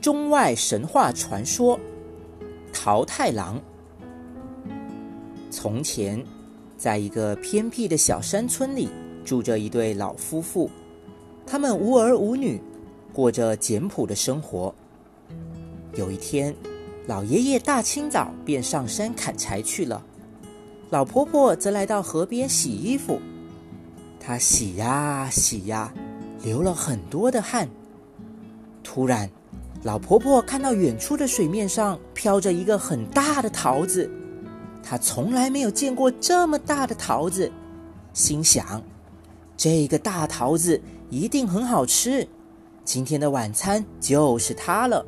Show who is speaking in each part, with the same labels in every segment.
Speaker 1: 中外神话传说：桃太郎。从前，在一个偏僻的小山村里，住着一对老夫妇，他们无儿无女，过着简朴的生活。有一天，老爷爷大清早便上山砍柴去了，老婆婆则来到河边洗衣服。她洗呀洗呀，流了很多的汗。突然，老婆婆看到远处的水面上飘着一个很大的桃子，她从来没有见过这么大的桃子，心想：这个大桃子一定很好吃，今天的晚餐就是它了。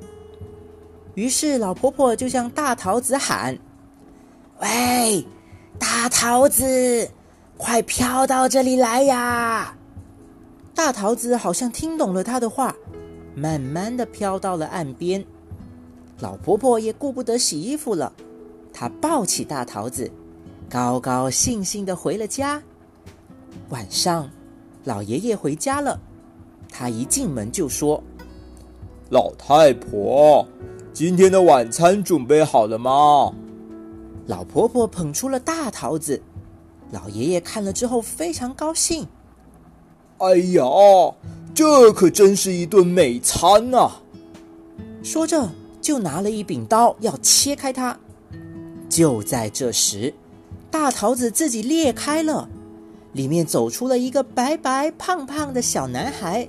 Speaker 1: 于是，老婆婆就向大桃子喊：“喂，大桃子，快飘到这里来呀！”大桃子好像听懂了她的话，慢慢的飘到了岸边。老婆婆也顾不得洗衣服了，她抱起大桃子，高高兴兴的回了家。晚上，老爷爷回家了，他一进门就说：“
Speaker 2: 老太婆。”今天的晚餐准备好了吗？
Speaker 1: 老婆婆捧出了大桃子，老爷爷看了之后非常高兴。
Speaker 2: 哎呀，这可真是一顿美餐呐！
Speaker 1: 说着就拿了一柄刀要切开它。就在这时，大桃子自己裂开了，里面走出了一个白白胖胖的小男孩。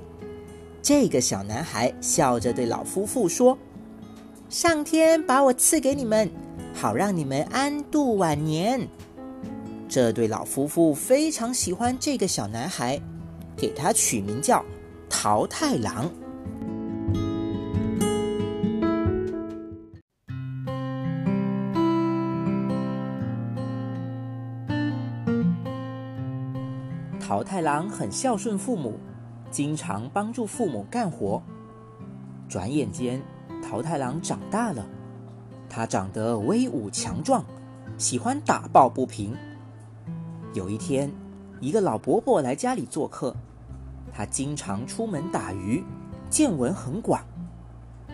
Speaker 1: 这个小男孩笑着对老夫妇说。上天把我赐给你们，好让你们安度晚年。这对老夫妇非常喜欢这个小男孩，给他取名叫桃太郎。桃太郎很孝顺父母，经常帮助父母干活。转眼间。桃太郎长大了，他长得威武强壮，喜欢打抱不平。有一天，一个老伯伯来家里做客，他经常出门打鱼，见闻很广。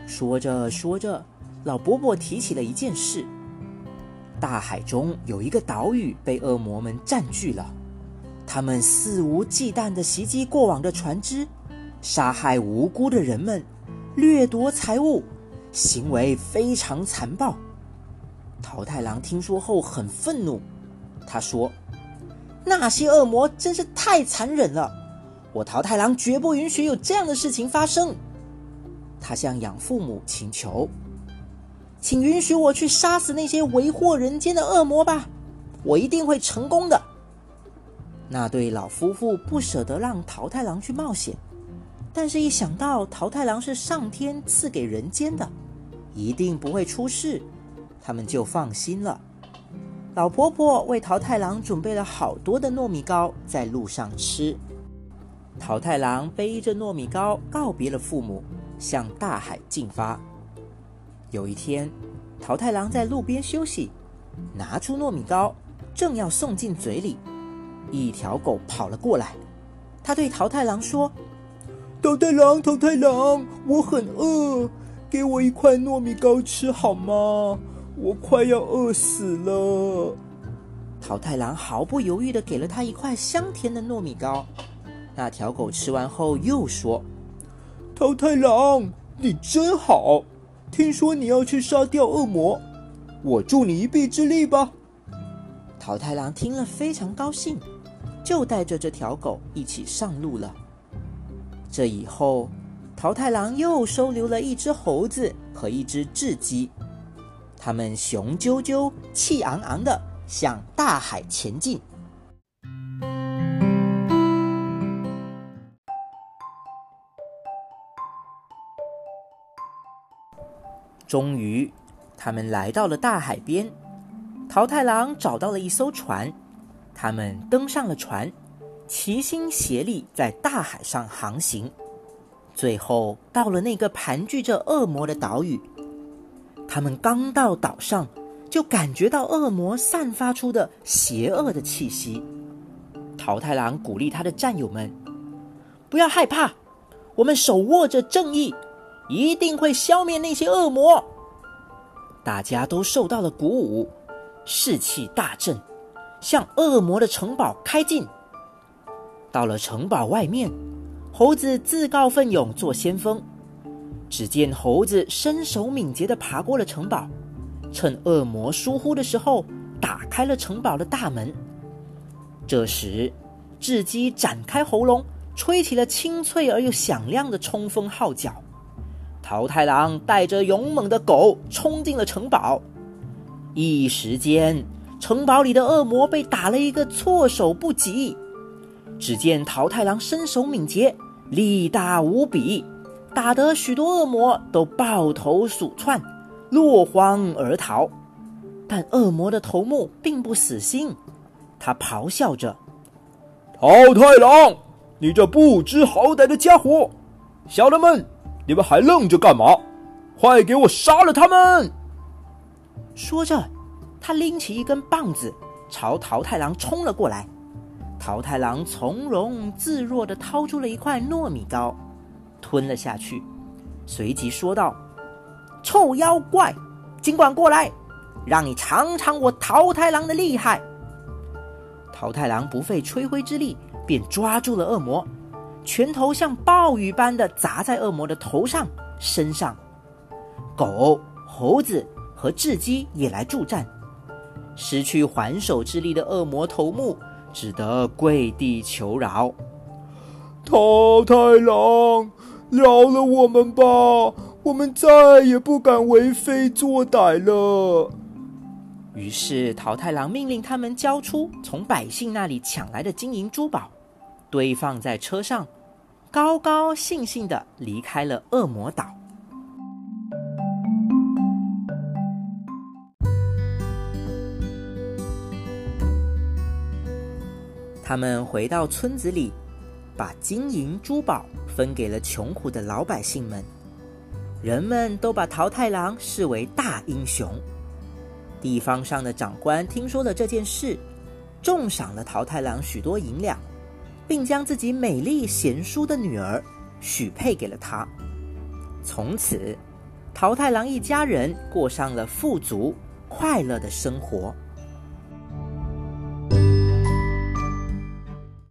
Speaker 1: 说着说着，老伯伯提起了一件事：大海中有一个岛屿被恶魔们占据了，他们肆无忌惮地袭击过往的船只，杀害无辜的人们，掠夺财物。行为非常残暴。桃太郎听说后很愤怒，他说：“那些恶魔真是太残忍了，我桃太郎绝不允许有这样的事情发生。”他向养父母请求：“请允许我去杀死那些为祸人间的恶魔吧，我一定会成功的。”那对老夫妇不舍得让桃太郎去冒险。但是，一想到桃太郎是上天赐给人间的，一定不会出事，他们就放心了。老婆婆为桃太郎准备了好多的糯米糕，在路上吃。桃太郎背着糯米糕告别了父母，向大海进发。有一天，桃太郎在路边休息，拿出糯米糕，正要送进嘴里，一条狗跑了过来，他对桃太郎说。
Speaker 2: 桃太郎，桃太郎，我很饿，给我一块糯米糕吃好吗？我快要饿死了。
Speaker 1: 桃太郎毫不犹豫的给了他一块香甜的糯米糕。那条狗吃完后又说：“
Speaker 2: 桃太郎，你真好，听说你要去杀掉恶魔，我助你一臂之力吧。”
Speaker 1: 桃太郎听了非常高兴，就带着这条狗一起上路了。这以后，桃太郎又收留了一只猴子和一只雉鸡，他们雄赳赳、气昂昂的向大海前进。终于，他们来到了大海边。桃太郎找到了一艘船，他们登上了船。齐心协力在大海上航行，最后到了那个盘踞着恶魔的岛屿。他们刚到岛上，就感觉到恶魔散发出的邪恶的气息。桃太郎鼓励他的战友们：“不要害怕，我们手握着正义，一定会消灭那些恶魔。大家都受到了鼓舞，士气大振，向恶魔的城堡开进。到了城堡外面，猴子自告奋勇做先锋。只见猴子身手敏捷地爬过了城堡，趁恶魔疏忽的时候，打开了城堡的大门。这时，雉鸡展开喉咙，吹起了清脆而又响亮的冲锋号角。桃太郎带着勇猛的狗冲进了城堡，一时间，城堡里的恶魔被打了一个措手不及。只见桃太郎身手敏捷，力大无比，打得许多恶魔都抱头鼠窜，落荒而逃。但恶魔的头目并不死心，他咆哮着：“
Speaker 2: 桃太郎，你这不知好歹的家伙，小人们！”你们还愣着干嘛？快给我杀了他们！
Speaker 1: 说着，他拎起一根棒子，朝桃太郎冲了过来。桃太郎从容自若地掏出了一块糯米糕，吞了下去，随即说道：“臭妖怪，尽管过来，让你尝尝我桃太郎的厉害！”桃太郎不费吹灰之力，便抓住了恶魔。拳头像暴雨般的砸在恶魔的头上、身上，狗、猴子和雉鸡也来助战。失去还手之力的恶魔头目只得跪地求饶：“
Speaker 2: 桃太郎，饶了我们吧，我们再也不敢为非作歹了。”
Speaker 1: 于是桃太郎命令他们交出从百姓那里抢来的金银珠宝，堆放在车上。高高兴兴的离开了恶魔岛。他们回到村子里，把金银珠宝分给了穷苦的老百姓们。人们都把桃太郎视为大英雄。地方上的长官听说了这件事，重赏了桃太郎许多银两。并将自己美丽贤淑的女儿许配给了他。从此，桃太郎一家人过上了富足快乐的生活。